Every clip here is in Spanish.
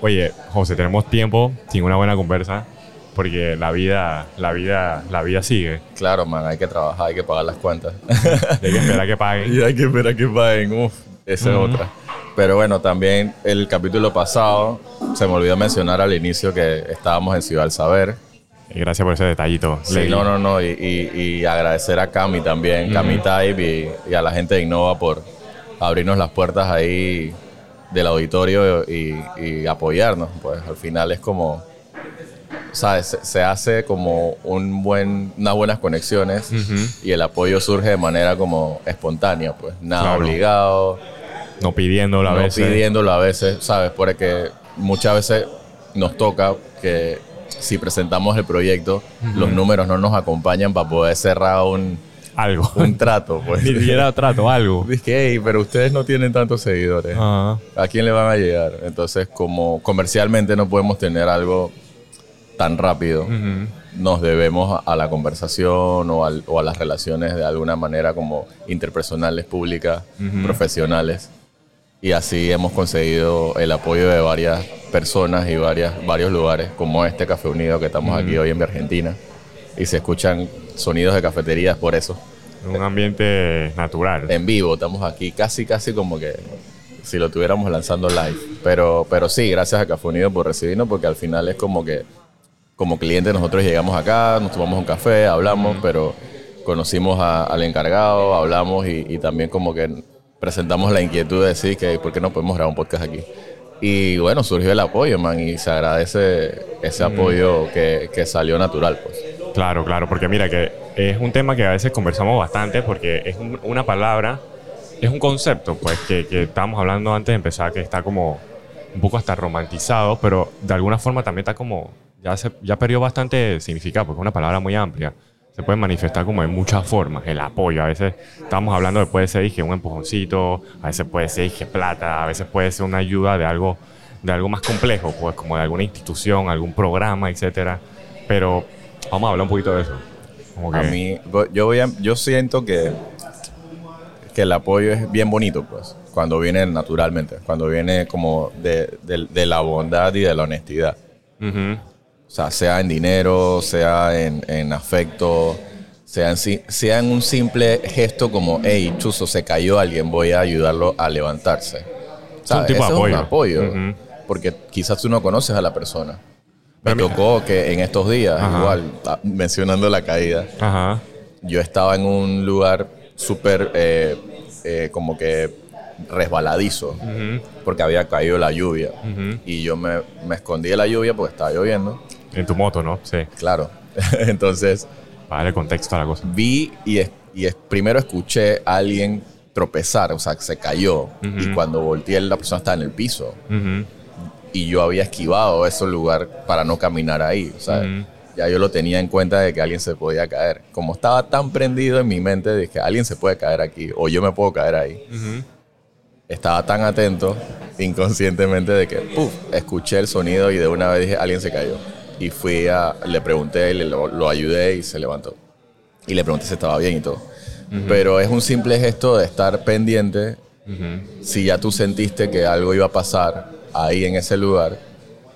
Oye, José, tenemos tiempo sin una buena conversa porque la vida, la vida, la vida sigue. Claro, man, hay que trabajar, hay que pagar las cuentas. hay que esperar que paguen. y hay que esperar que paguen, uf, esa es otra. Pero bueno, también el capítulo pasado, se me olvidó mencionar al inicio que estábamos en Ciudad del Saber. Gracias por ese detallito. Sí, no, no, no. Y, agradecer a Cami también, Cami Type y, a la gente de Innova por abrirnos las puertas ahí del auditorio y, apoyarnos. Pues al final es como, ¿sabes? Se, hace como un buen, unas buenas conexiones y el apoyo surge de manera como espontánea, pues nada obligado. No pidiéndolo a no veces. pidiéndolo a veces, ¿sabes? Porque muchas veces nos toca que si presentamos el proyecto, los números no nos acompañan para poder cerrar un, algo. Un trato, pues. Ni siquiera trato, algo. Dice hey, pero ustedes no tienen tantos seguidores. ¿A quién le van a llegar? Entonces, como comercialmente no podemos tener algo tan rápido, nos debemos a la conversación o, a las relaciones de alguna manera como interpersonales, públicas, profesionales. Y así hemos conseguido el apoyo de varias personas y varias, varios lugares, como este Café Unido que estamos aquí hoy en Argentina. Y se escuchan sonidos de cafeterías por eso. Un ambiente natural. En vivo, estamos aquí casi, casi como que si lo tuviéramos lanzando live. Pero, pero sí, gracias a Café Unido por recibirnos, porque al final es como que como clientes nosotros llegamos acá, nos tomamos un café, hablamos, pero conocimos al encargado, hablamos y, y también como que presentamos la inquietud de decir que por qué no podemos grabar un podcast aquí. Y bueno, surgió el apoyo, man, y se agradece ese mm. apoyo que, que, salió natural, pues. Claro, claro, porque mira que es un tema que a veces conversamos bastante porque es una palabra, es un concepto, pues, que, que estábamos hablando antes de empezar, que está como un poco hasta romantizado, pero de alguna forma también está como, ya, se, ya perdió bastante significado, porque es una palabra muy amplia se puede manifestar como en muchas formas. El apoyo, a veces estamos hablando de puede ser dije, un empujoncito, a veces puede ser dije, plata, a veces puede ser una ayuda de algo, de algo más complejo, pues como de alguna institución, algún programa, etcétera. Pero vamos a hablar un poquito de eso. A mí, yo, voy yo siento que, que el apoyo es bien bonito, pues, cuando viene naturalmente, cuando viene como de, de, la bondad y de la honestidad. O sea, sea en dinero, sea en, afecto, sea en, sea en un simple gesto como, hey, chuzo, se cayó alguien, voy a ayudarlo a levantarse. Es un tipo de apoyo. Es un apoyo Porque quizás tú no conoces a la persona. Me tocó que en estos días, igual, ah, mencionando la caída, yo estaba en un lugar súper eh, eh, como que resbaladizo, porque había caído la lluvia. Y yo me, me escondí de la lluvia porque estaba lloviendo. En tu moto, ¿no? Sí. Claro. Entonces. Para darle contexto a la cosa. Vi y, y primero escuché a alguien tropezar, o sea, que se cayó. Y cuando volteé, la persona estaba en el piso. Y yo había esquivado ese lugar para no caminar ahí. O sea, ya yo lo tenía en cuenta de que alguien se podía caer. Como estaba tan prendido en mi mente de que alguien se puede caer aquí o yo me puedo caer ahí. Estaba tan atento inconscientemente de que, puf, escuché el sonido y de una vez dije, alguien se cayó y fui a, le pregunté, le, lo, ayudé y se levantó. Y le pregunté si estaba bien y todo. Pero es un simple gesto de estar pendiente. Si ya tú sentiste que algo iba a pasar ahí en ese lugar,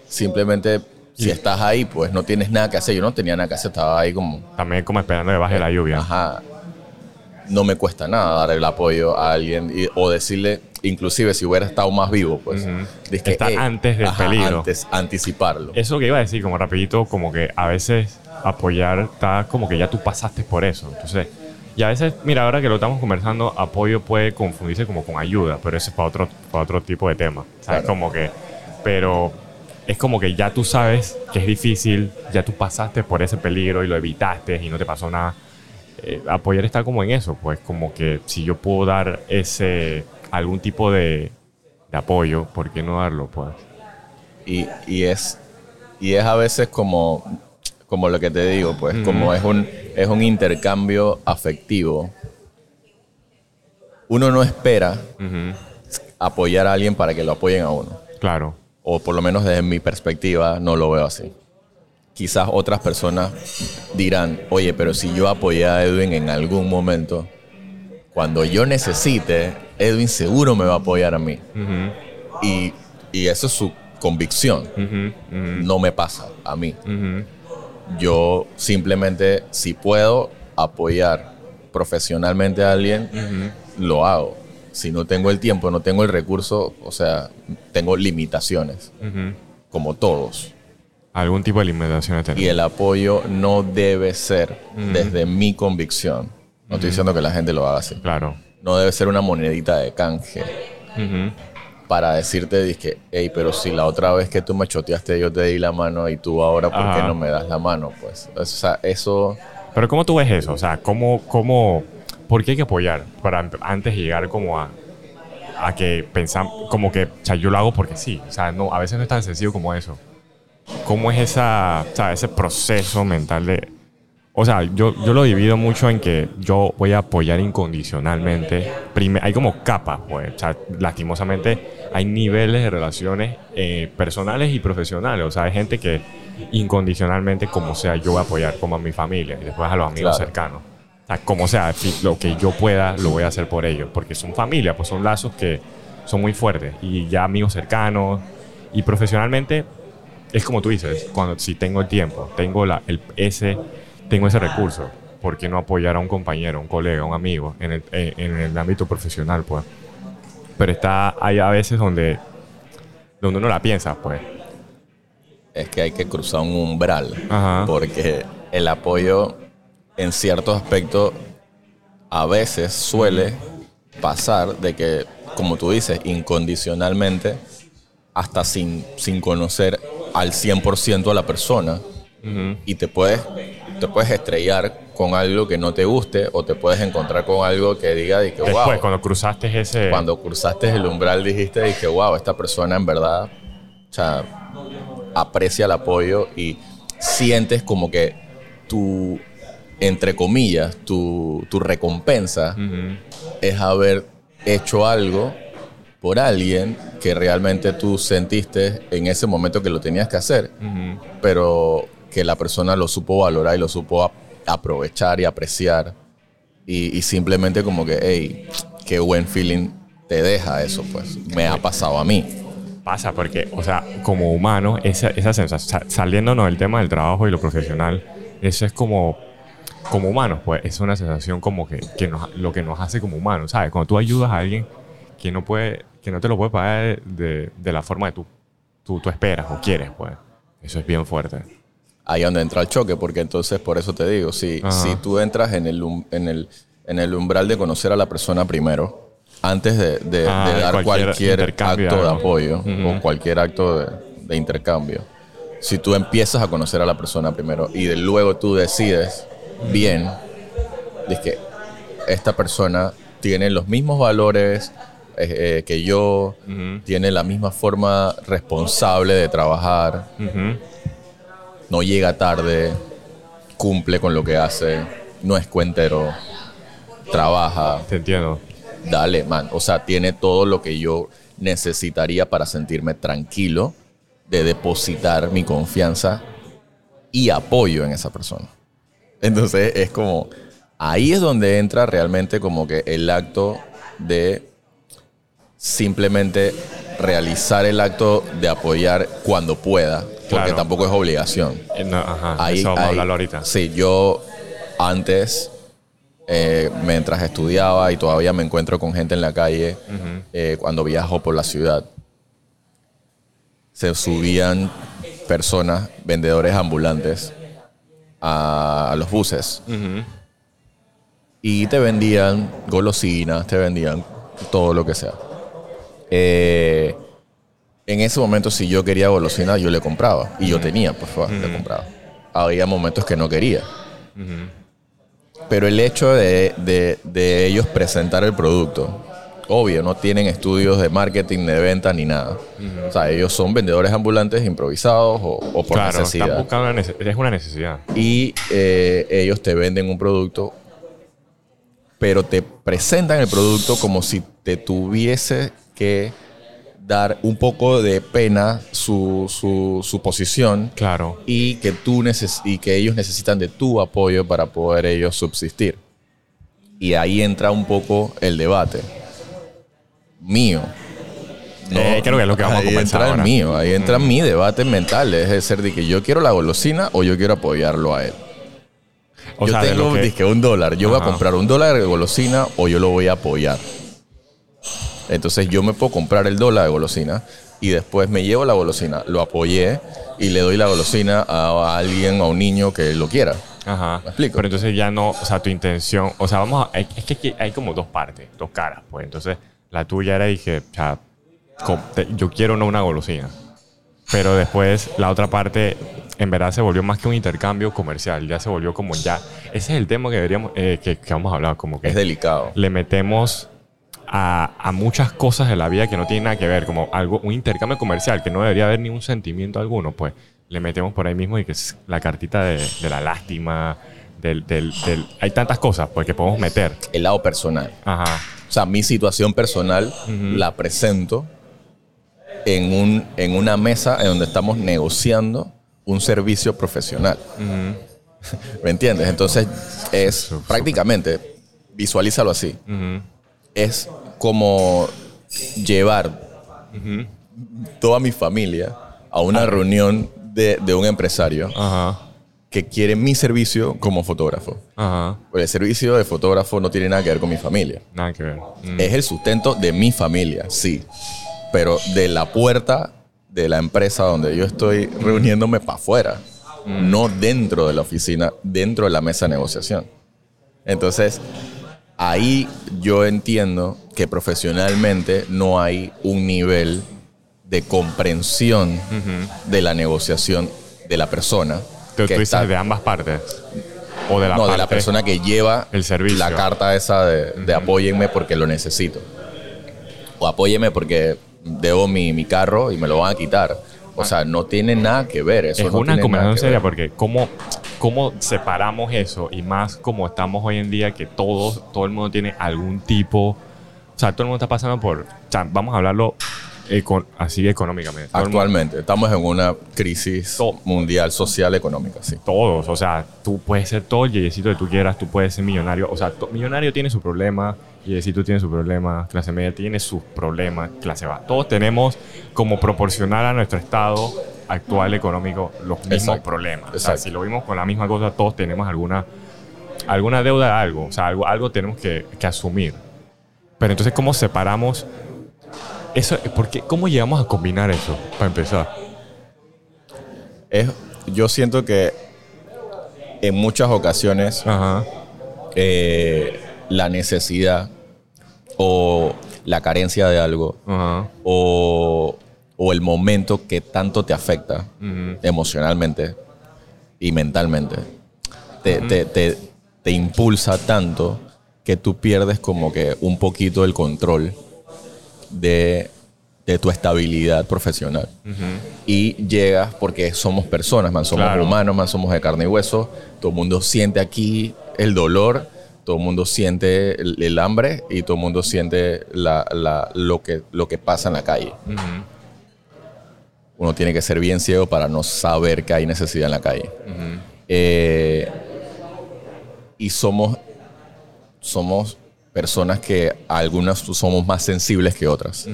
simplemente si estás ahí, pues no tienes nada que hacer. Yo no tenía nada que hacer, estaba ahí como... También como esperando que baje la lluvia. Ajá. No me cuesta nada dar el apoyo a alguien o decirle, inclusive si hubiera estado más vivo, pues. Está antes del peligro. Antes, anticiparlo. Eso que iba a decir, como rapidito, como que a veces apoyar está como que ya tú pasaste por eso. Entonces, y a veces, mira, ahora que lo estamos conversando, apoyo puede confundirse como con ayuda, pero eso es para otro, para otro tipo de tema. ¿Sabes? Como que, pero es como que ya tú sabes que es difícil, ya tú pasaste por ese peligro y lo evitaste y no te pasó nada. Eh, apoyar está como en eso, pues como que si yo puedo dar ese algún tipo de, apoyo, ¿por qué no darlo? Pues? Y, y, es, y es a veces como, como lo que te digo, pues, como es un, es un intercambio afectivo. Uno no espera apoyar a alguien para que lo apoyen a uno. Claro. O por lo menos desde mi perspectiva no lo veo así. Quizás otras personas dirán, oye, pero si yo apoyé a Edwin en algún momento, cuando yo necesite, Edwin seguro me va a apoyar a mí. y, eso es su convicción. No me pasa a mí. Yo simplemente, si puedo apoyar profesionalmente a alguien, lo hago. Si no tengo el tiempo, no tengo el recurso, o sea, tengo limitaciones, como todos. Algún tipo de limitaciones Y el apoyo no debe ser desde mi convicción. No estoy diciendo que la gente lo haga así. Claro. No debe ser una monedita de canje para decirte, dije, hey, pero si la otra vez que tú me choteaste yo te di la mano y tú ahora, ¿por qué no me das la mano? Pues, o sea, eso... Pero ¿cómo tú ves eso? O sea, ¿cómo, cómo, ¿por qué hay que apoyar? Para antes de llegar como a, a que pensamos, como que, o sea, yo lo hago porque sí. O sea, no, a veces no es tan sencillo como eso. ¿Cómo es esa, o sea, ese proceso mental de, o sea, yo, yo lo divido mucho en que yo voy a apoyar incondicionalmente. hay como capas, pues. O sea, lastimosamente hay niveles de relaciones eh, personales y profesionales. O sea, hay gente que incondicionalmente, como sea, yo voy a apoyar como a mi familia y después a los amigos cercanos. O sea, como sea, lo que yo pueda, lo voy a hacer por ellos. Porque son familia, pues son lazos que son muy fuertes. Y ya amigos cercanos. Y profesionalmente, es como tú dices, cuando si tengo el tiempo, tengo la, el, ese tengo ese recurso, ¿por qué no apoyar a un compañero, un colega, un amigo en el, en, el ámbito profesional, pues? Pero está, hay a veces donde, donde uno la piensa, pues. Es que hay que cruzar un umbral, porque el apoyo en ciertos aspectos a veces suele pasar de que, como tú dices, incondicionalmente, hasta sin, sin conocer al 100% a la persona, y te puedes te puedes estrellar con algo que no te guste o te puedes encontrar con algo que diga y que Después, cuando cruzaste ese... Cuando cruzaste el umbral dijiste y que wow, esta persona en verdad o sea, aprecia el apoyo y sientes como que tu, entre comillas, tu, tu recompensa es haber hecho algo por alguien que realmente tú sentiste en ese momento que lo tenías que hacer, pero que la persona lo supo valorar y lo supo aprovechar y apreciar. Y, simplemente como que, hey, qué buen feeling te deja eso, pues. Me ha pasado a mí. Pasa porque, o sea, como humano, esa, esa sensación, saliéndonos del tema del trabajo y lo profesional, eso es como, como humanos, pues, es una sensación como que, que nos, lo que nos hace como humanos, ¿sabes? Cuando tú ayudas a alguien que no puede, que no te lo puede pagar de, de la forma que tú, tú, tú esperas o quieres, pues, eso es bien fuerte ahí donde entra el choque, porque entonces por eso te digo, si, si tú entras en el, en, el, en el umbral de conocer a la persona primero, antes de, ah, dar cualquier, acto de apoyo o cualquier acto de, intercambio, si tú empiezas a conocer a la persona primero y luego tú decides bien, de que esta persona tiene los mismos valores, eh, eh, que yo, tiene la misma forma responsable de trabajar, no llega tarde, cumple con lo que hace, no es cuentero, trabaja. Te entiendo. Dale, man. O sea, tiene todo lo que yo necesitaría para sentirme tranquilo de depositar mi confianza y apoyo en esa persona. Entonces es como, ahí es donde entra realmente como que el acto de simplemente realizar el acto de apoyar cuando pueda, porque tampoco es obligación. Eh, ajá, eso vamos a hablarlo ahorita. Sí, yo antes, eh, mientras estudiaba y todavía me encuentro con gente en la calle, eh, cuando viajo por la ciudad, se subían personas, vendedores ambulantes, a, los buses. Y te vendían golosinas, te vendían todo lo que sea. Eh, en ese momento, si yo quería golosina, yo le compraba. Y yo tenía, por favor, le compraba. Había momentos que no quería. Pero el hecho de, ellos presentar el producto, obvio, no tienen estudios de marketing, de venta ni nada. O sea, ellos son vendedores ambulantes improvisados o, por necesidad. es una necesidad. Y eh, ellos te venden un producto, pero te presentan el producto como si te tuviese que dar un poco de pena su, su, posición. Claro. Y que, tú y que ellos necesitan de tu apoyo para poder ellos subsistir. Y ahí entra un poco el debate mío. Eh, creo que es lo que vamos a ahí conversar entra el ahora. mío, ahí entra mi debate mental, es de ser de que yo quiero la golosina o yo quiero apoyarlo a él. O yo sea, tengo que- un dólar, yo voy a comprar un dólar de golosina o yo lo voy a apoyar. Entonces yo me puedo comprar el dólar de golosina y después me llevo la golosina, lo apoyé y le doy la golosina a alguien, a un niño que lo quiera. Ajá. ¿Me explico? Pero entonces ya no, o sea, tu intención, o sea, vamos a, es que aquí hay como dos partes, dos caras, pues. Entonces, la tuya era dije, o sea, yo quiero no una golosina. Pero después la otra parte, en verdad, se volvió más que un intercambio comercial. Ya se volvió como ya. Ese es el tema que deberíamos, eh, que, que vamos a hablar, como que Es delicado. le metemos a, a muchas cosas de la vida que no tienen nada que ver, como algo, un intercambio comercial que no debería haber ningún sentimiento alguno, pues le metemos por ahí mismo y que es la cartita de, de la lástima, del, del- del- hay tantas cosas pues que podemos meter. El lado personal. Ajá. O sea, mi situación personal la presento en, un, en una mesa en donde estamos negociando un servicio profesional. ¿Me entiendes? Entonces, es prácticamente, visualízalo así, es como llevar toda mi familia a una reunión de, de un empresario Ajá. que quiere mi servicio como fotógrafo. Ajá. Porque el servicio de fotógrafo no tiene nada que ver con mi familia. Nada que ver. Mm. Es el sustento de mi familia, sí. Pero de la puerta de la empresa donde yo estoy reuniéndome para afuera. No dentro de la oficina, dentro de la mesa de negociación. Entonces, ahí yo entiendo que profesionalmente no hay un nivel de comprensión de la negociación de la persona. Tú, que tú dices está- de ambas partes. O de la no, parte de la persona que lleva El servicio. la carta esa de, de apóyenme porque lo necesito. O apóyeme porque debo mi, mi carro y me lo van a quitar. O sea, no tiene nada que ver. Eso es no una conversación seria porque cómo, cómo separamos eso y más como estamos hoy en día que todos, todo el mundo tiene algún tipo, o sea, todo el mundo está pasando por, o sea, vamos a hablarlo eco- así económicamente. Actualmente estamos en una crisis Todo. mundial, social, económica, sí. todos, o sea, tú puedes ser todo el yeyecito que tú quieras, tú puedes ser millonario, o sea, millonario tiene su problema, yeyecito tiene su problema, clase media tiene sus problemas, clase baja. Todos tenemos como proporcional a nuestro estado actual económico los mismos Exacto, problemas. O sea, exacto. si lo vimos con la misma cosa, todos tenemos alguna, alguna deuda de algo, o sea, algo, algo tenemos que, que asumir. Pero entonces, ¿cómo separamos eso? ¿Por qué? ¿Cómo llegamos a combinar eso, para empezar? Es, yo siento que en muchas ocasiones Ajá. eh, la necesidad o la carencia de algo Ajá. o, o el momento que tanto te afecta emocionalmente y mentalmente te, te- te- te impulsa tanto que tú pierdes como que un poquito el control de, de tu estabilidad profesional. Y llegas porque somos personas, man, somos Claro. humanos, man, somos de carne y hueso. Todo el mundo siente aquí el dolor, todo el mundo siente el, el hambre y todo el mundo siente la- la- lo, que, lo que pasa en la calle. Uno tiene que ser bien ciego para no saber que hay necesidad en la calle. Eh, y somos, somos personas que algunas somos más sensibles que otras.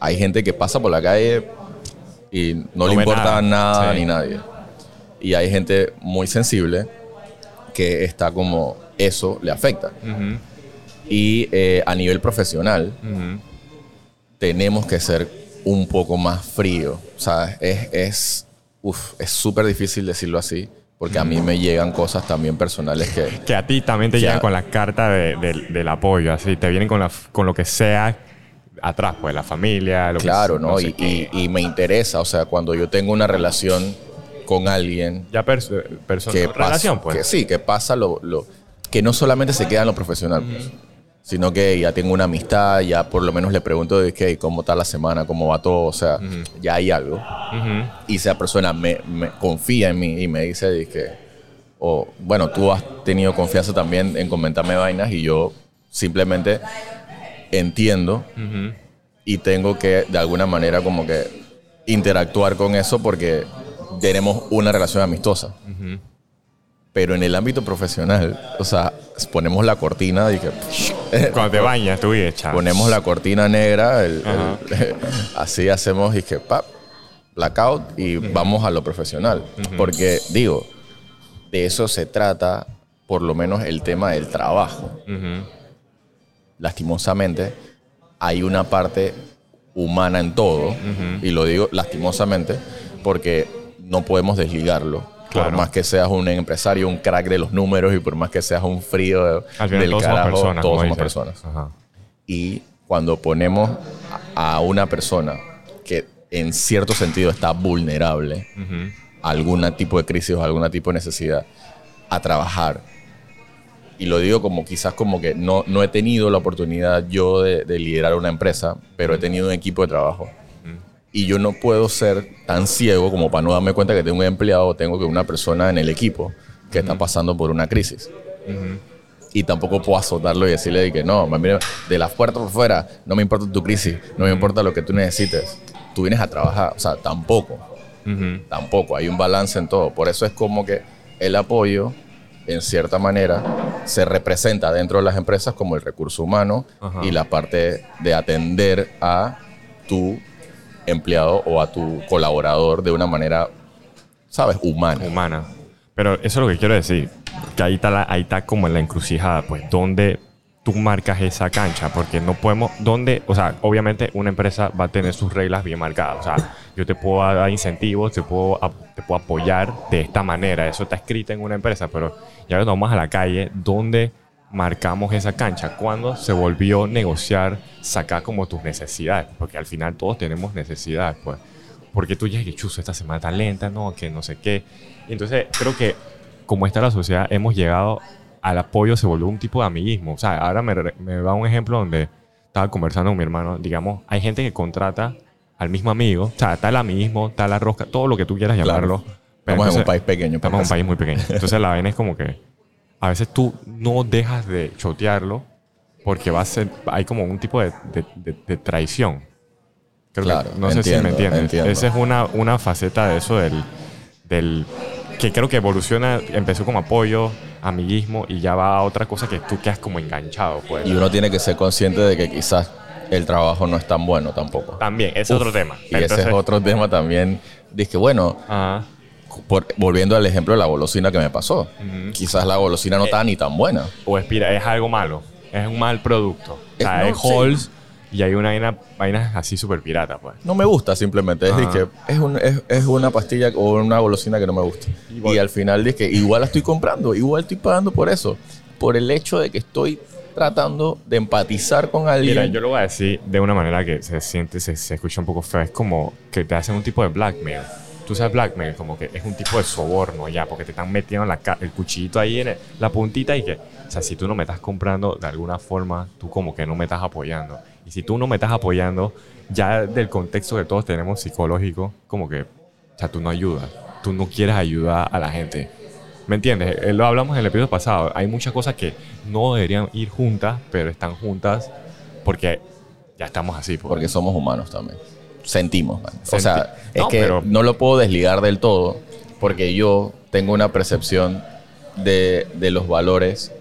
Hay gente que pasa por la calle y no, No le importa nada. nada, Sí. ni nadie. Y hay gente muy sensible que está como eso le afecta. Y eh, a nivel profesional, tenemos que ser un poco más frío. O sea, es es uf, es súper difícil decirlo así, porque a mí me llegan cosas también personales que Que a ti también te llegan a- con la carta de- del- del apoyo, así, te vienen con, la, con lo que sea atrás, pues, la familia, lo claro, que ¿no? sé y, y- y me interesa, o sea, cuando yo tengo una relación con alguien Ya perso- persona, que pasa, relación, pues. que sí, que pasa lo, lo- que no solamente se queda en lo profesional, pues, sino que ya tengo una amistad, ya por lo menos le pregunto de qué, cómo está la semana, cómo va todo, o sea, ya hay algo. Y esa persona me, me confía en mí y me dice de que, o bueno, tú has tenido confianza también en comentarme vainas y yo simplemente entiendo y tengo que de alguna manera como que interactuar con eso porque tenemos una relación amistosa. Pero en el ámbito profesional, o sea, ponemos la cortina y que... Cuando te bañas, tú y echas. Ponemos la cortina negra, el- el- así hacemos y que, pap, blackout y vamos a lo profesional. Porque, digo, de eso se trata, por lo menos el tema del trabajo. Lastimosamente, hay una parte humana en todo, y lo digo lastimosamente, porque no podemos desligarlo. Por Claro. más que seas un empresario, un crack de los números, y por más que seas un frío de- Al final del todos carajo, somos personas. todos somos personas. Ajá. Y cuando ponemos a una persona que en cierto sentido está vulnerable a algún tipo de crisis o a algún tipo de necesidad a trabajar, y lo digo como quizás como que no, no he tenido la oportunidad yo de, de liderar una empresa, pero he tenido un equipo de trabajo. Y yo no puedo ser tan ciego como para no darme cuenta que tengo un empleado o tengo que una persona en el equipo que está pasando por una crisis. Y tampoco puedo azotarlo y decirle de que no, mira, de las puertas por fuera, no me importa tu crisis, no me importa lo que tú necesites. Tú vienes a trabajar, o sea, tampoco, tampoco, hay un balance en todo. Por eso es como que el apoyo, en cierta manera, se representa dentro de las empresas como el recurso humano y la parte de atender a tu empleado o a tu colaborador de una manera, ¿sabes? Humana. humana. Pero eso es lo que quiero decir. Que ahí está, la- ahí está como en la encrucijada, pues, donde tú marcas esa cancha, porque no podemos, donde, o sea, obviamente una empresa va a tener sus reglas bien marcadas. O sea, yo te puedo dar incentivos, te puedo, te puedo apoyar de esta manera. Eso está escrito en una empresa, pero ya cuando vamos a la calle, ¿dónde marcamos esa cancha? ¿Cuándo se volvió negociar, sacar como tus necesidades? Porque al final todos tenemos necesidades, pues. Porque tú ya que chuzo, esta semana está lenta, no, que no sé qué. Entonces creo que como está la sociedad, hemos llegado al apoyo, se volvió un tipo de amiguismo. O sea, ahora me, me da un ejemplo donde estaba conversando con mi hermano. Digamos, hay gente que contrata al mismo amigo. O sea, está el amiguismo, está la rosca, todo lo que tú quieras llamarlo. Pero Estamos en un entonces- país pequeño. Estamos en un pues. país muy pequeño. Entonces la vaina es como que a veces tú no dejas de chotearlo porque va a ser, hay como un tipo de, de- de- de traición. Creo que- Claro, no sé si entiendo, me entiendes. entiendo. Esa es una, una faceta de eso del, del que creo que evoluciona, empezó como apoyo, amiguismo y ya va a otra cosa que tú quedas como enganchado. Pues. Y uno tiene que ser consciente de que quizás el trabajo no es tan bueno tampoco. También, ese es otro tema. Y ese es otro tema también. Dice bueno, Ajá. Por- volviendo al ejemplo de la golosina que me pasó. Quizás la golosina Eh, no está ni tan buena. o expira, es algo malo, es un mal producto. O sea, Es- no, sí. Halls y hay una vaina, vainas así súper pirata, pues. No me gusta simplemente. Es, que es, un- es- es una pastilla o una golosina que no me gusta. Igual. Y al final que igual la estoy comprando, igual estoy pagando por eso. Por el hecho de que estoy tratando de empatizar con alguien. Mira, yo lo voy a decir de una manera que se siente, se, se escucha un poco feo. Es como que te hacen un tipo de blackmail. Tú sabes blackmail, como que es un tipo de soborno ya, porque te están metiendo la el cuchillito ahí en la puntita y que, o sea, si tú no me estás comprando de alguna forma, tú como que no me estás apoyando. Y si tú no me estás apoyando, ya del contexto que todos tenemos psicológico, como que, o sea, tú no ayudas. Tú no quieres ayudar a la gente. ¿Me entiendes? Eh, Lo hablamos en el episodio pasado. Hay muchas cosas que no deberían ir juntas, pero están juntas porque ya estamos así. pues. Porque somos humanos también. Sentimos. man. O Senti- sea, es No, que pero- no lo puedo desligar del todo porque yo tengo una percepción de, de los valores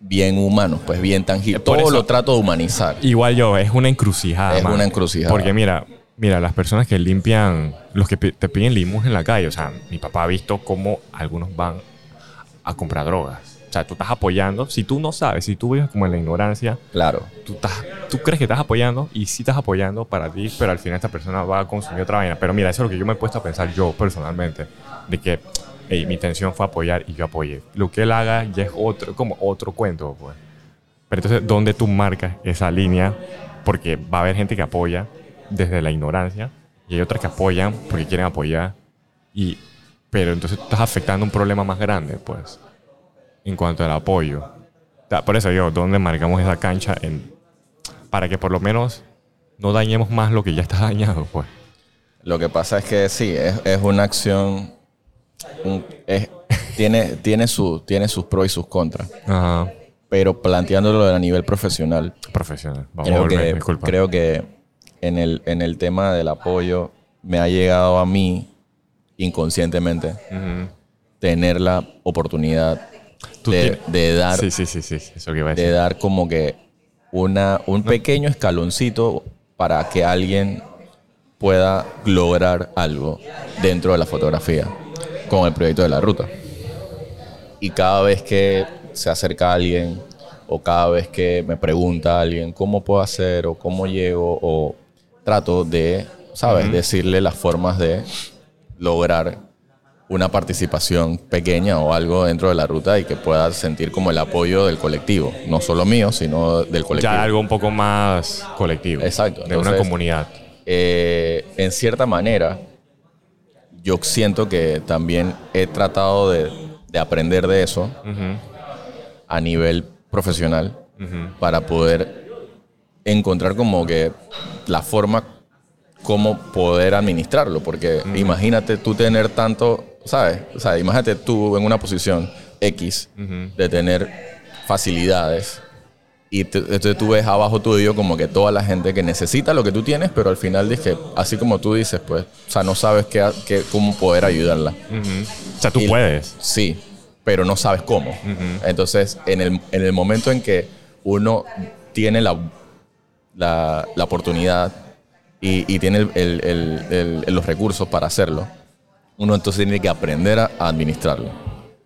bien humanos, pues bien tangibles. Todo eso- lo trato de humanizar. Igual yo, es una encrucijada. Es man. una encrucijada. Porque mira, mira, las personas que limpian, los que te piden limos en la calle, o sea, mi papá ha visto cómo algunos van a comprar drogas. O sea, tú estás apoyando, si tú no sabes, si tú vives como en la ignorancia, Claro. tú, estás, tú crees que estás apoyando y sí estás apoyando para ti, pero al final esta persona va a consumir otra vaina. Pero mira, eso es lo que yo me he puesto a pensar yo personalmente, de que hey, mi intención fue apoyar y yo apoyé. Lo que él haga ya es otro, como otro cuento, pues. Pero entonces, ¿dónde tú marcas esa línea? Porque va a haber gente que apoya desde la ignorancia y hay otras que apoyan porque quieren apoyar. Y, pero entonces tú estás afectando un problema más grande, pues, en cuanto al apoyo. Por eso digo, ¿dónde marcamos esa cancha en, para que por lo menos no dañemos más lo que ya está dañado, pues? Lo que pasa es que sí, es, es una acción. un- es- tiene, tiene, su, tiene sus pros y sus contras. Ajá. Pero planteándolo a nivel profesional, Profesional. Vamos a volver, que, disculpa. creo que en el, en el tema del apoyo me ha llegado a mí inconscientemente tener la oportunidad de, dar Sí, sí, sí, sí. Eso que iba a de dar como que una, un pequeño escaloncito para que alguien pueda lograr algo dentro de la fotografía con el proyecto de la ruta. Y cada vez que se acerca alguien o cada vez que me pregunta alguien cómo puedo hacer o cómo llego o trato de, ¿sabes? Decirle las formas de lograr una participación pequeña o algo dentro de la ruta y que pueda sentir como el apoyo del colectivo, no solo mío, sino del colectivo. Ya algo un poco más colectivo. Exacto, De una comunidad. Eh, en cierta manera, yo siento que también he tratado de, de aprender de eso a nivel profesional para poder encontrar como que la forma cómo poder administrarlo. Porque imagínate tú tener tanto, ¿sabes? O sea, imagínate tú en una posición X de tener facilidades y entonces tú ves abajo tuyo como que toda la gente que necesita lo que tú tienes, pero al final dices, así como tú dices, pues, o sea, no sabes qué, qué- cómo poder ayudarla. O sea, tú Y- puedes. Sí, pero no sabes cómo. Entonces, en el, en el momento en que uno tiene la, la, la oportunidad y, y tiene el- el- los recursos para hacerlo, uno entonces tiene que aprender a, administrarlo.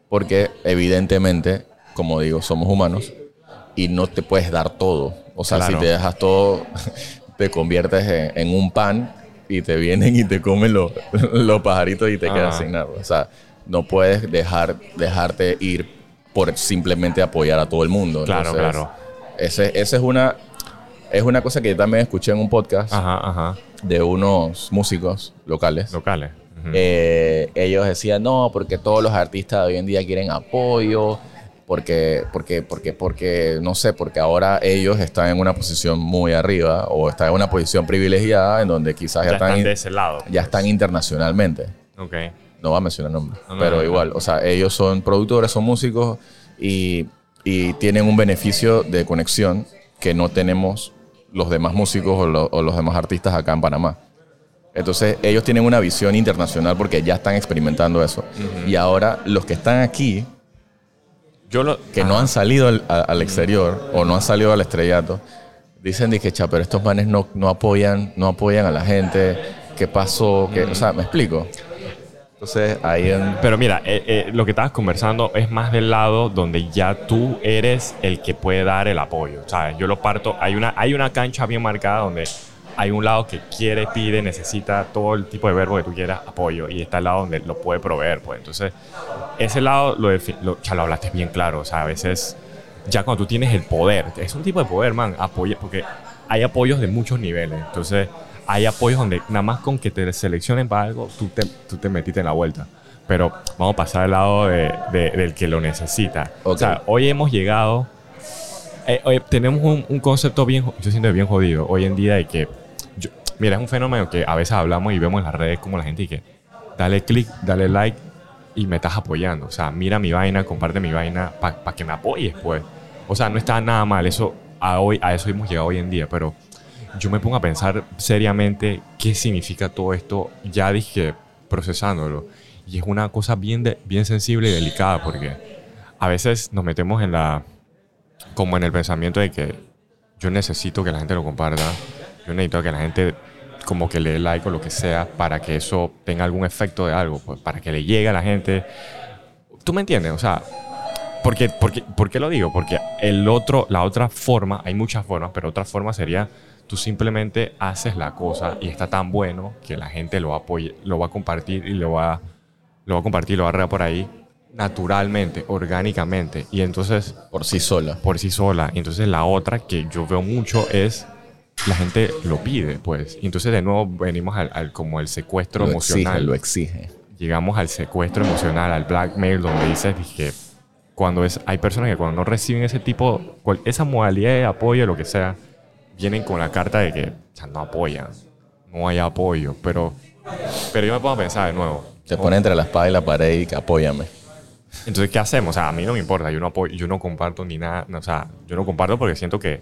Porque evidentemente, como digo, somos humanos y no te puedes dar todo. O sea, Claro. si te dejas todo, te conviertes en, en un pan y te vienen y te comen los, los pajaritos y te quedas Ajá. sin nada. O sea, no puedes dejar, dejarte ir por simplemente apoyar a todo el mundo. Claro, claro. Ese, ese es una es una cosa que yo también escuché en un podcast Ajá, ajá. de unos músicos locales. Locales. Eh, ellos decían, no, porque todos los artistas de hoy en día quieren apoyo, porque, porque, porque, porque, no sé, porque ahora ellos están en una posición muy arriba o están en una posición privilegiada en donde quizás ya, ya están, de ese lado. ya están internacionalmente. Ok. No va a mencionar nombres, No, no, pero no. igual, o sea, ellos son productores, son músicos y, y tienen un beneficio de conexión que no tenemos los demás músicos o, lo- o los demás artistas acá en Panamá. Entonces, ellos tienen una visión internacional porque ya están experimentando eso. Y ahora, los que están aquí, Yo lo. que no han salido al, a- al exterior o no han salido al estrellato, dicen que, "Cha, pero estos manes no, no apoyan, no apoyan a la gente. ¿Qué pasó? ¿Qué-" O sea, ¿me explico? Entonces, ahí en... Pero mira, eh, eh, lo que estabas conversando es más del lado donde ya tú eres el que puede dar el apoyo. ¿sabes? Yo lo parto. Hay una, hay una cancha bien marcada donde hay un lado que quiere, pide, necesita todo el tipo de verbo que tú quieras, apoyo. Y está el lado donde lo puede proveer. Pues. Entonces, ese lado lo, lo, ya lo hablaste bien claro. O sea, a veces, ya cuando tú tienes el poder, es un tipo de poder, man, apoya, porque hay apoyos de muchos niveles. Entonces, hay apoyos donde nada más con que te seleccionen para algo, tú te, tú te metiste en la vuelta. Pero vamos a pasar al lado de- de- del que lo necesita. O Ok. sea, hoy hemos llegado. eh, hoy tenemos un, un concepto bien, yo siento bien jodido hoy en día de que. Mira, es un fenómeno que a veces hablamos y vemos en las redes como la gente y que dale click, dale like y me estás apoyando. O sea, mira mi vaina, comparte mi vaina para que me apoyes, pues. O sea, no está nada mal. Eso, a, hoy, a eso hemos llegado hoy en día, pero yo me pongo a pensar seriamente qué significa todo esto, ya dije procesándolo. Y es una cosa bien, de- bien sensible y delicada porque a veces nos metemos en la, como en el pensamiento de que yo necesito que la gente lo comparta, yo necesito que la gente como que le dé like o lo que sea para que eso tenga algún efecto de algo, pues para que le llegue a la gente. ¿Tú me entiendes? O sea, porque, porque, ¿por qué lo digo? Porque el otro, la otra forma, hay muchas formas, pero otra forma sería tú simplemente haces la cosa y está tan bueno que la gente lo apoye, lo va a compartir y lo va, lo va a compartir, lo va a regar por ahí naturalmente, orgánicamente. Y entonces, Por sí sola. por sí sola. Y entonces la otra que yo veo mucho es la gente lo pide, pues. Y entonces de nuevo venimos al, al- como el secuestro Lo emocional exige, lo exige. llegamos al secuestro emocional, al blackmail, donde dices que cuando es, hay personas que cuando no reciben ese tipo, cual- esa modalidad de apoyo, lo que sea, vienen con la carta de que o sea, no apoyan, no hay apoyo. Pero, pero yo me pongo a pensar de nuevo. Te pone entre la espada y la pared y que apóyame. Entonces, ¿qué hacemos? O sea, a mí no me importa, yo no, apoyo, yo no comparto ni nada, no, o sea, yo no comparto porque siento que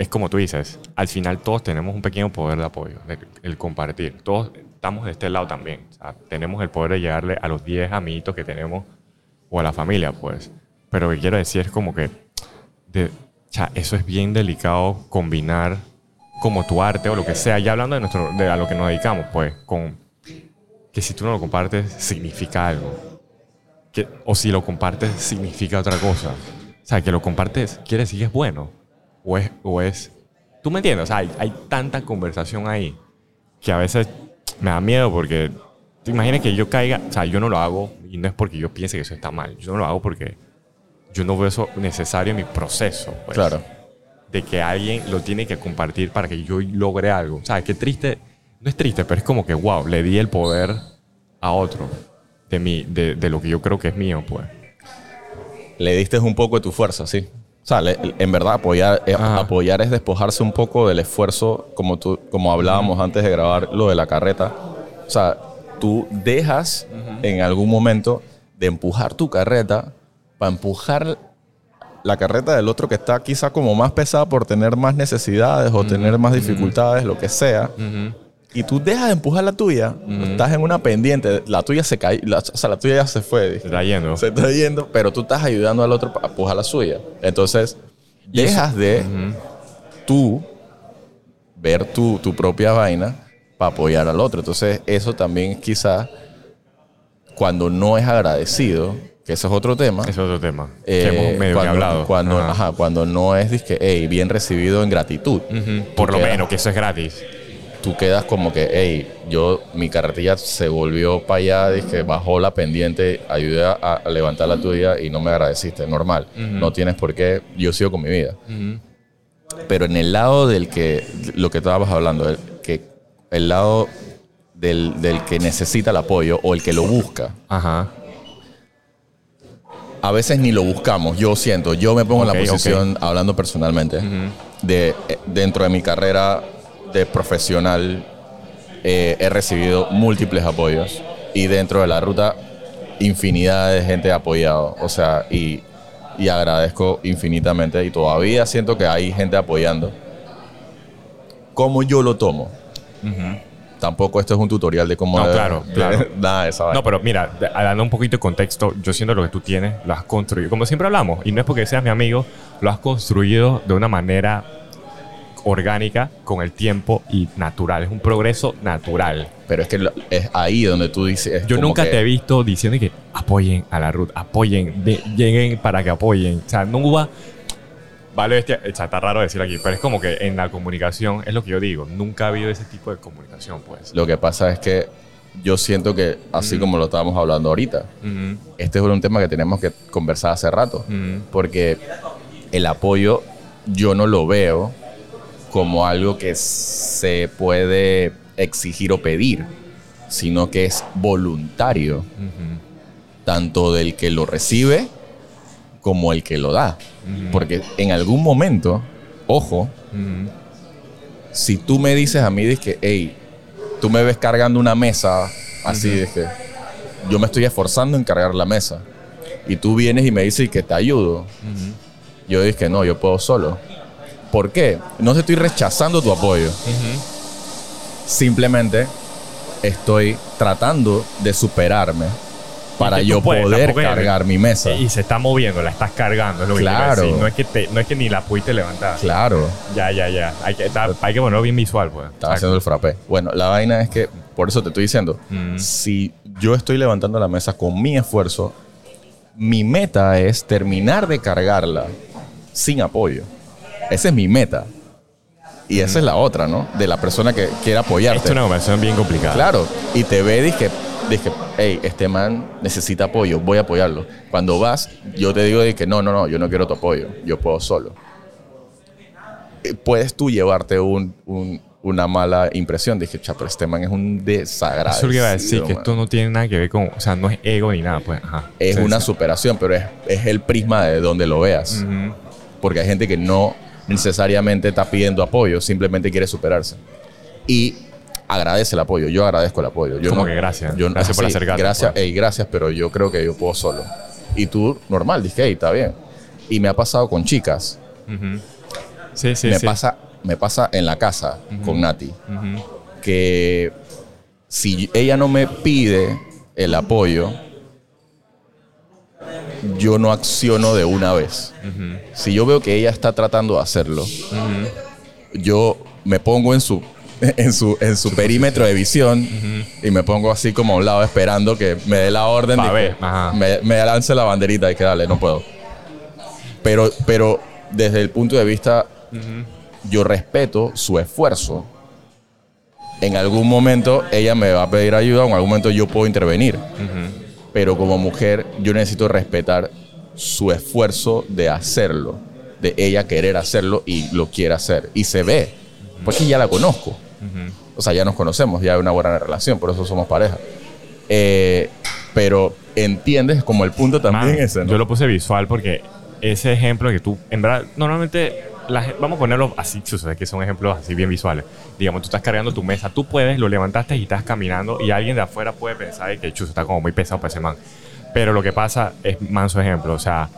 es como tú dices, al final todos tenemos un pequeño poder de apoyo, el compartir. Todos estamos de este lado también. Tenemos el poder de llegarle a los 10 amiguitos que tenemos o a la familia, pues. Pero lo que quiero decir es como que eso es bien delicado combinar como tu arte o lo que sea, ya hablando de, nuestro, de a lo que nos dedicamos, pues, con que si tú no lo compartes significa algo. O si lo compartes significa otra cosa. O sea, que lo compartes quiere decir que es bueno. O es, o es... ¿Tú me entiendes? O sea, hay, hay tanta conversación ahí que a veces me da miedo porque te imaginas que yo caiga, o sea, yo no lo hago y no es porque yo piense que eso está mal, yo no lo hago porque yo no veo eso necesario en mi proceso. pues, Claro. De que alguien lo tiene que compartir para que yo logre algo. O sea, qué triste, no es triste, pero es como que, wow, le di el poder a otro de, mi, de, de lo que yo creo que es mío, pues. Le diste un poco de tu fuerza, sí. Sea, le- en verdad apoyar, eh, apoyar es despojarse un poco del esfuerzo, como, tú, como hablábamos antes de grabar lo de la carreta. O sea, tú dejas en algún momento de empujar tu carreta para empujar la carreta del otro que está quizá como más pesada por tener más necesidades o tener más dificultades, lo que sea. Y tú dejas de empujar la tuya, estás en una pendiente, la tuya se cae, la- o sea, la tuya ya se fue. dije. Se está yendo. Se está yendo, pero tú estás ayudando al otro a empujar la suya. Entonces, dejas de tú ver tu, tu propia vaina para apoyar al otro. Entonces, eso también quizás cuando no es agradecido, que eso es otro tema. Es otro tema. eh, que hemos medio cuando, hablado. Cuando, Ajá. ajá, cuando no es disque, hey, bien recibido en gratitud. Por lo menos, que eso es gratis. Tú quedas como que, hey, yo, mi carretilla se volvió para allá, dije, bajó la pendiente, ayudé a, a levantar la tuya y no me agradeciste. Normal. No tienes por qué, yo sigo con mi vida. Pero en el lado del que, lo que estábamos hablando, el, que, el lado del, del que necesita el apoyo o el que lo busca, Ajá. a veces ni lo buscamos. Yo siento, yo me pongo en la posición, hablando personalmente, de eh, dentro de mi carrera de profesional, eh, he recibido múltiples apoyos y dentro de la ruta, infinidad de gente ha apoyado. O sea, y, y agradezco infinitamente y todavía siento que hay gente apoyando. ¿Cómo yo lo tomo? Tampoco esto es un tutorial de cómo... No, de- claro, de- claro. nada de esa vaina. No, pero mira, dando un poquito de contexto, yo siento lo que tú tienes, lo has construido. Como siempre hablamos, y no es porque seas mi amigo, lo has construido de una manera orgánica, con el tiempo y natural. Es un progreso natural. Pero es que lo- es ahí donde tú dices. Yo nunca que- te he visto diciendo que apoyen a la ruta, apoyen, de- lleguen para que apoyen. O sea, no va. Vale, bestia, está raro decirlo aquí, pero es como que en la comunicación, es lo que yo digo, nunca ha habido ese tipo de comunicación, pues. Lo que pasa es que yo siento que, así como lo estábamos hablando ahorita, este es un tema que tenemos que conversar hace rato. Porque el apoyo yo no lo veo como algo que se puede exigir o pedir, sino que es voluntario, tanto del que lo recibe como el que lo da. Porque en algún momento, ojo, si tú me dices a mí, de que, hey, tú me ves cargando una mesa, así de que yo me estoy esforzando en cargar la mesa, y tú vienes y me dices que te ayudo, yo dije, no, yo puedo solo. ¿Por qué? No te estoy rechazando tu apoyo. Simplemente estoy tratando de superarme para que yo puedes, poder es- cargar mi mesa. Y se está moviendo, la estás cargando, es lo que Claro. decir. No es que, te- no es que ni la pudiste levantar. Claro. Ya, ya, ya. Hay que, está- hay que ponerlo bien visual, pues. Estaba haciendo el frappé. Bueno, la vaina es que, por eso te estoy diciendo, Mm. si yo estoy levantando la mesa con mi esfuerzo, mi meta es terminar de cargarla sin apoyo. Esa es mi meta. Y esa es la otra, ¿no? De la persona que quiere apoyarte. Esto es una conversación bien complicada. Claro. Y te ve, dije, dije, hey, este man necesita apoyo, voy a apoyarlo. Cuando vas, yo te digo, dije, no, no, no, yo no quiero tu apoyo, yo puedo solo. Eh, Puedes tú llevarte un- un- una mala impresión. Dije, cha, pero este man es un desagradecido. Eso lo que iba a decir, que man". esto no tiene nada que ver con, o sea, no es ego ni nada, pues, ajá. Es una superación, pero es, es el prisma de donde lo veas. Porque hay gente que no necesariamente está pidiendo apoyo, simplemente quiere superarse. Y agradece el apoyo. Yo agradezco el apoyo. Yo Como no- que gracias. yo- Gracias por sí, acercarte, Gracias, pues. ey, gracias, pero yo creo que yo puedo solo. Y tú, normal, dije, hey, está bien. Y me ha pasado con chicas. Sí, sí, me, sí. Pasa, me pasa en la casa con Nati, que si ella no me pide el apoyo, yo no acciono de una vez. Si yo veo que ella está tratando de hacerlo, yo me pongo en su, en su, en su perímetro de visión y me pongo así como a un lado esperando que me dé la orden Pa' de que me, me lance la banderita y que dale, no puedo. Pero, pero desde el punto de vista, yo respeto su esfuerzo. En algún momento ella me va a pedir ayuda, en algún momento yo puedo intervenir. Pero como mujer, yo necesito respetar su esfuerzo de hacerlo, de ella querer hacerlo y lo quiere hacer. Y se ve, porque ya la conozco. O sea, ya nos conocemos, ya hay una buena relación, por eso somos pareja. Eh, pero entiendes como el punto también Man, ese, ¿no? Yo lo puse visual porque ese ejemplo que tú, en verdad, normalmente, vamos a ponerlo así, tú sabes que son ejemplos así bien visuales. Digamos, tú estás cargando tu mesa, tú puedes, lo levantaste y estás caminando y alguien de afuera puede pensar que chuzo está como muy pesado para ese man. Pero lo que pasa es manso ejemplo, o sea,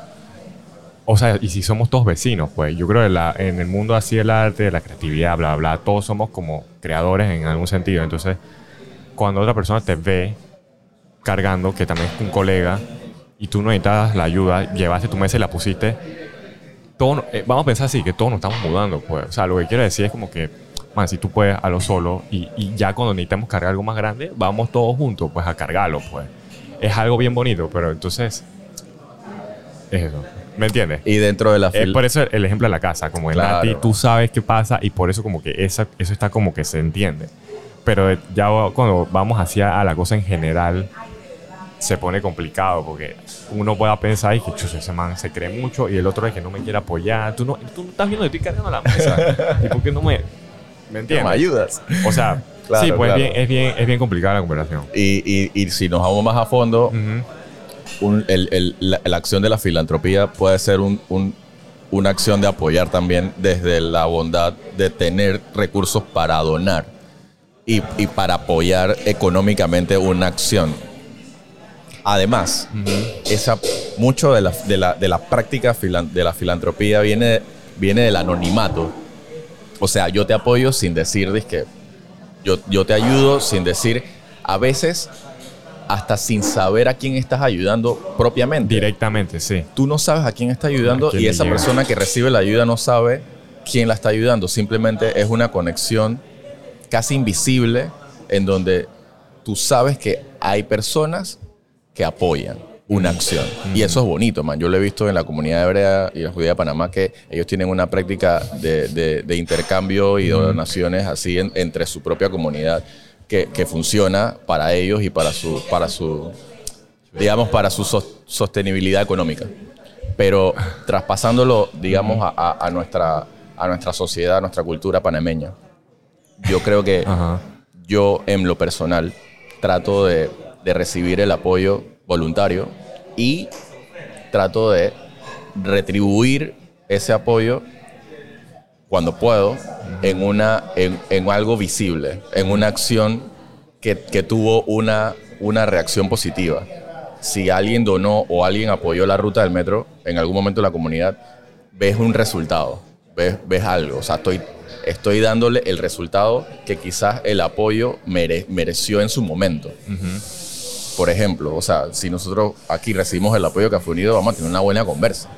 o sea, y si somos todos vecinos, pues yo creo que en el mundo así del arte, la creatividad, bla, bla, bla, todos somos como creadores en algún sentido. Entonces, cuando otra persona te ve cargando, que también es un colega, y tú no necesitas la ayuda, llevaste tu mesa y la pusiste, todo, no- eh, vamos a pensar así, que todos nos estamos mudando, pues. O sea, lo que quiero decir es como que, man, si tú puedes a lo solo, y, y ya cuando necesitamos cargar algo más grande, vamos todos juntos, pues, a cargarlo, pues. Es algo bien bonito, pero entonces, es eso. ¿Me entiendes? Y dentro de la Es por eso el ejemplo de la casa, como en Claro. Nati, tú sabes qué pasa y por eso como que esa, eso está como que se entiende. Pero ya cuando vamos hacia a la cosa en general, se pone complicado porque uno puede pensar y que "Chus, ese man se cree mucho y el otro es que no me quiere apoyar. Tú no, tú no estás viendo estoy cargando la mesa. ¿Y por qué no me, me ¿Me entiendes? ayudas? O sea, Claro, sí, pues claro. Es, bien, es, bien, es bien complicada la conversación. Y, y- y si nos vamos más a fondo, un- el- el- la, la acción de la filantropía puede ser un- un- una acción de apoyar también desde la bondad de tener recursos para donar y, y para apoyar económicamente una acción. Además, esa, mucho de la, de la, de la práctica filan- de la filantropía viene, viene del anonimato. O sea, yo te apoyo sin decir que yo, yo te ayudo sin decir, a veces hasta sin saber a quién estás ayudando propiamente. Directamente, sí. Tú no sabes a quién está ayudando ¿A quién y esa llega? persona que recibe la ayuda no sabe quién la está ayudando. Simplemente es una conexión casi invisible en donde tú sabes que hay personas que apoyan una acción. Y eso es bonito, man. Yo lo he visto en la comunidad hebrea y la judía de Panamá que ellos tienen una práctica de, de- de intercambio y de donaciones así en- entre su propia comunidad que, que funciona para ellos y para su, para su digamos, para su sos- sostenibilidad económica. Pero traspasándolo, digamos, a, a- a nuestra, a nuestra sociedad, a nuestra cultura panameña, yo creo que Ajá. yo en lo personal trato de, de recibir el apoyo voluntario y trato de retribuir ese apoyo cuando puedo en, una, en, en algo visible, en una acción que, que tuvo una, una reacción positiva. Si alguien donó o alguien apoyó la ruta del metro en algún momento la comunidad, ves un resultado, ves, ves algo. O sea, estoy, estoy dándole el resultado que quizás el apoyo mere- mereció en su momento. Por ejemplo, o sea, si nosotros aquí recibimos el apoyo de Café Unido, vamos a tener una buena conversa.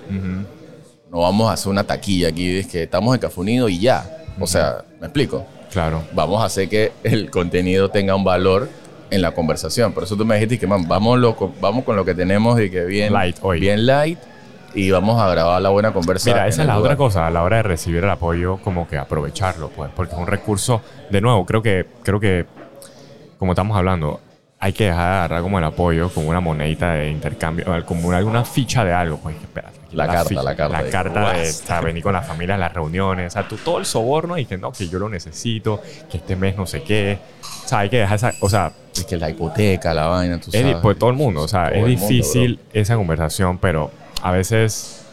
No vamos a hacer una taquilla aquí, es que estamos en Café Unido y ya. O sea, ¿me explico? Claro. Vamos a hacer que el contenido tenga un valor en la conversación. Por eso tú me dijiste que, man, vamos, lo- vamos con lo que tenemos y que bien Light hoy. bien light y vamos a grabar la buena conversa. Mira, esa es la otra cosa, a la hora de recibir el apoyo, como que aprovecharlo, pues, porque es un recurso, de nuevo, creo que, creo que, como estamos hablando, hay que dejar de agarrar como el apoyo, como una monedita de intercambio, como una, alguna ficha de algo, pues, que espérate, aquí La carta, la carta La de- carta de, venir con la familia a las reuniones, o sea, tú, todo el soborno y que no, que yo lo necesito, que este mes no sé qué, o sea, hay que dejar esa, o sea, Es que la hipoteca, la vaina, tú es sabes. pues todo el mundo, o sea, Todo es mundo, difícil esa conversación, pero a veces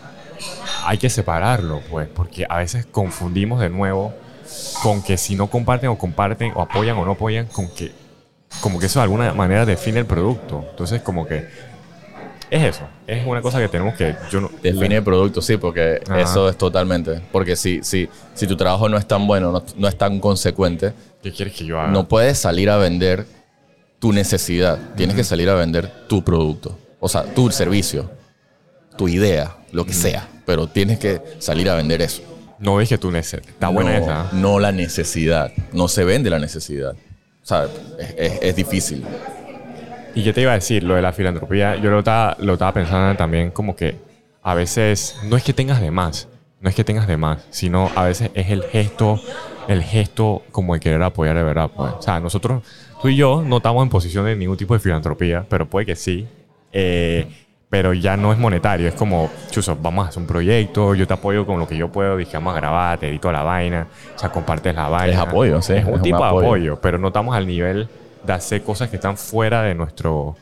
hay que separarlo, pues, porque a veces confundimos de nuevo con que si no comparten o comparten o apoyan o no apoyan, con que como que eso de alguna manera define el producto. Entonces, como que es eso. Es una cosa que tenemos que. Yo no, Define el producto, sí, porque Ajá. eso es totalmente. Porque si, si, si tu trabajo no es tan bueno, no, no es tan consecuente, ¿Qué quieres que yo haga? no puedes salir a vender tu necesidad. Tienes que salir a vender tu producto. O sea, tu servicio, tu idea, lo que sea. Pero tienes que salir a vender eso. No dije tu necesidad. Está buena no, esa. ¿eh? No la necesidad. No se vende la necesidad. O sea, es, es- es difícil. Y yo te iba a decir, lo de la filantropía, yo lo estaba, lo estaba pensando también como que a veces no es que tengas de más, no es que tengas de más, sino a veces es el gesto, el gesto como de querer apoyar de verdad. Pues. O sea, nosotros, tú y yo no estamos en posición de ningún tipo de filantropía, pero puede que sí. Eh, pero ya no es monetario, es como, chuso, vamos a hacer un proyecto, yo te apoyo con lo que yo puedo, dije, vamos a grabar, te edito la vaina, o sea, compartes la vaina. Es apoyo, sí, Es un es un tipo de apoyo. apoyo, pero no estamos al nivel de hacer cosas que están fuera de nuestro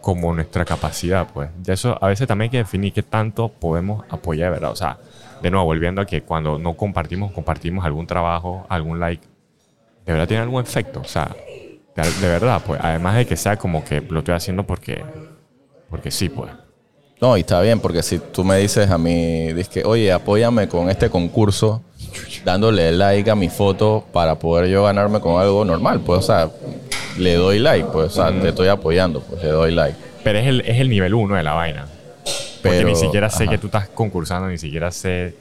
como nuestra capacidad, pues. De eso a veces también hay que definir qué tanto podemos apoyar, ¿verdad? O sea, de nuevo, volviendo a que cuando no compartimos, compartimos algún trabajo, algún like, de verdad tiene algún efecto, o sea, de, de verdad, pues. Además de que sea como que lo estoy haciendo porque, porque sí, pues. No, y está bien, porque si tú me dices a mí, dices que, oye, apóyame con este concurso, dándole like a mi foto para poder yo ganarme con algo normal, pues, o sea, le doy like, pues, o sea, te estoy apoyando, pues, le doy like. Pero es el, es el nivel uno de la vaina. Porque ni siquiera sé ajá. que tú estás concursando, ni siquiera sé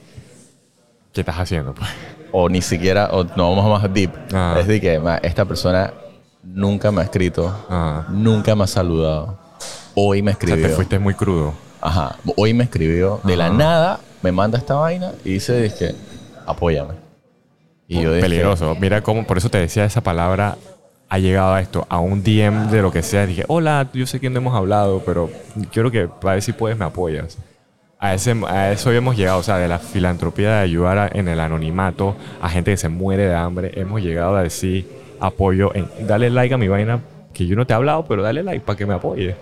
qué estás haciendo, pues. O ni siquiera, o no vamos más deep, Ah. es de que ma, esta persona nunca me ha escrito, Ajá. nunca me ha saludado, hoy me O sea, escribió. te fuiste muy crudo. Ajá, hoy me escribió, de la nada me manda esta vaina y dice, dizque, apóyame. Y yo dije, peligroso. Mira cómo, por eso te decía esa palabra ha llegado a esto, a un DM de lo que sea. Dije, hola, yo sé no hemos hablado, pero quiero que para ver si puedes me apoyas. A, ese, a eso hemos llegado, o sea, de la filantropía de ayudar a- en el anonimato a gente que se muere de hambre. Hemos llegado a decir apoyo en dale like a mi vaina que yo no te he hablado, pero dale like para que me apoye.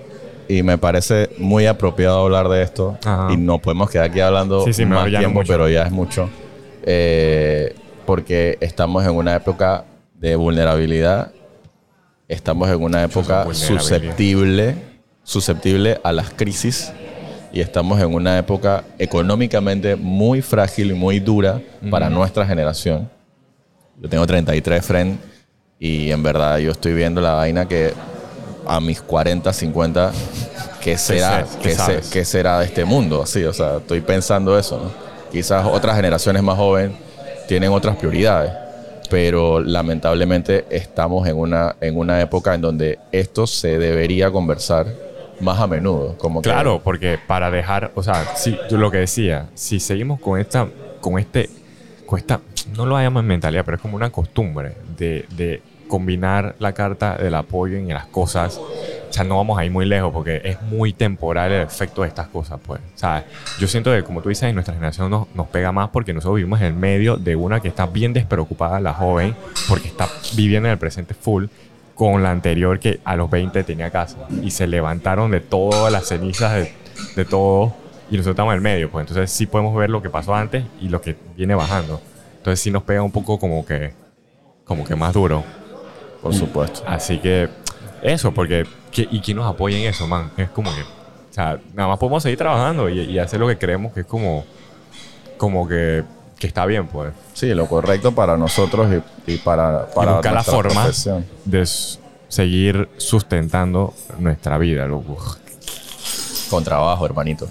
Y me parece muy apropiado hablar de esto. Ajá. Y no podemos quedar aquí hablando Sí, sí, más tiempo, mucho. pero ya es mucho. Eh, porque estamos en una época de vulnerabilidad. Estamos en una época susceptible, susceptible a las crisis. Y estamos en una época económicamente muy frágil y muy dura para nuestra generación. Yo tengo 33, friend, y en verdad yo estoy viendo la vaina que a mis 40, 50, ¿qué será, ¿qué qué, se- sabes? qué será de este mundo? Así, o sea, estoy pensando eso, ¿no? Quizás otras generaciones más jóvenes tienen otras prioridades, pero lamentablemente estamos en una, en una época en donde esto se debería conversar más a menudo. Como que- Claro, porque para dejar, o sea, si yo lo que decía, si seguimos con esta, con este, con esta, no lo llaman mentalidad, pero es como una costumbre de, de combinar la carta del apoyo en las cosas. O sea, no vamos a ir muy lejos porque es muy temporal el efecto de estas cosas, pues. O sea, yo siento que, como tú dices, en nuestra generación nos, nos pega más porque nosotros vivimos en el medio de una que está bien despreocupada, la joven, porque está viviendo en el presente full, con la anterior que a los 20 tenía casa y se levantaron de todas las cenizas de, de todo y nosotros estamos en el medio, pues entonces sí podemos ver lo que pasó antes y lo que viene bajando. Entonces sí nos pega un poco como que como que más duro. Por supuesto. Así que eso, porque ¿qué- ¿y quién nos apoya en eso, man? Es como que, o sea, nada más podemos seguir trabajando y, y hacer lo que creemos que es como, como que, que está bien, pues. Sí, lo correcto para nosotros y, y para, para y buscar la forma profesión. de seguir sustentando nuestra vida, loco. Con trabajo, hermanito.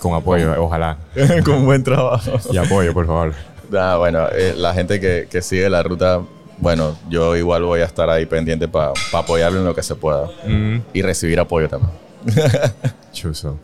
Con apoyo, ojalá. Con buen trabajo. Y apoyo, por favor. Nah, bueno, eh, la gente que, que sigue la ruta, bueno, yo igual voy a estar ahí pendiente para apoyarlo en lo que se pueda. Mm, Y recibir apoyo también. chuzo.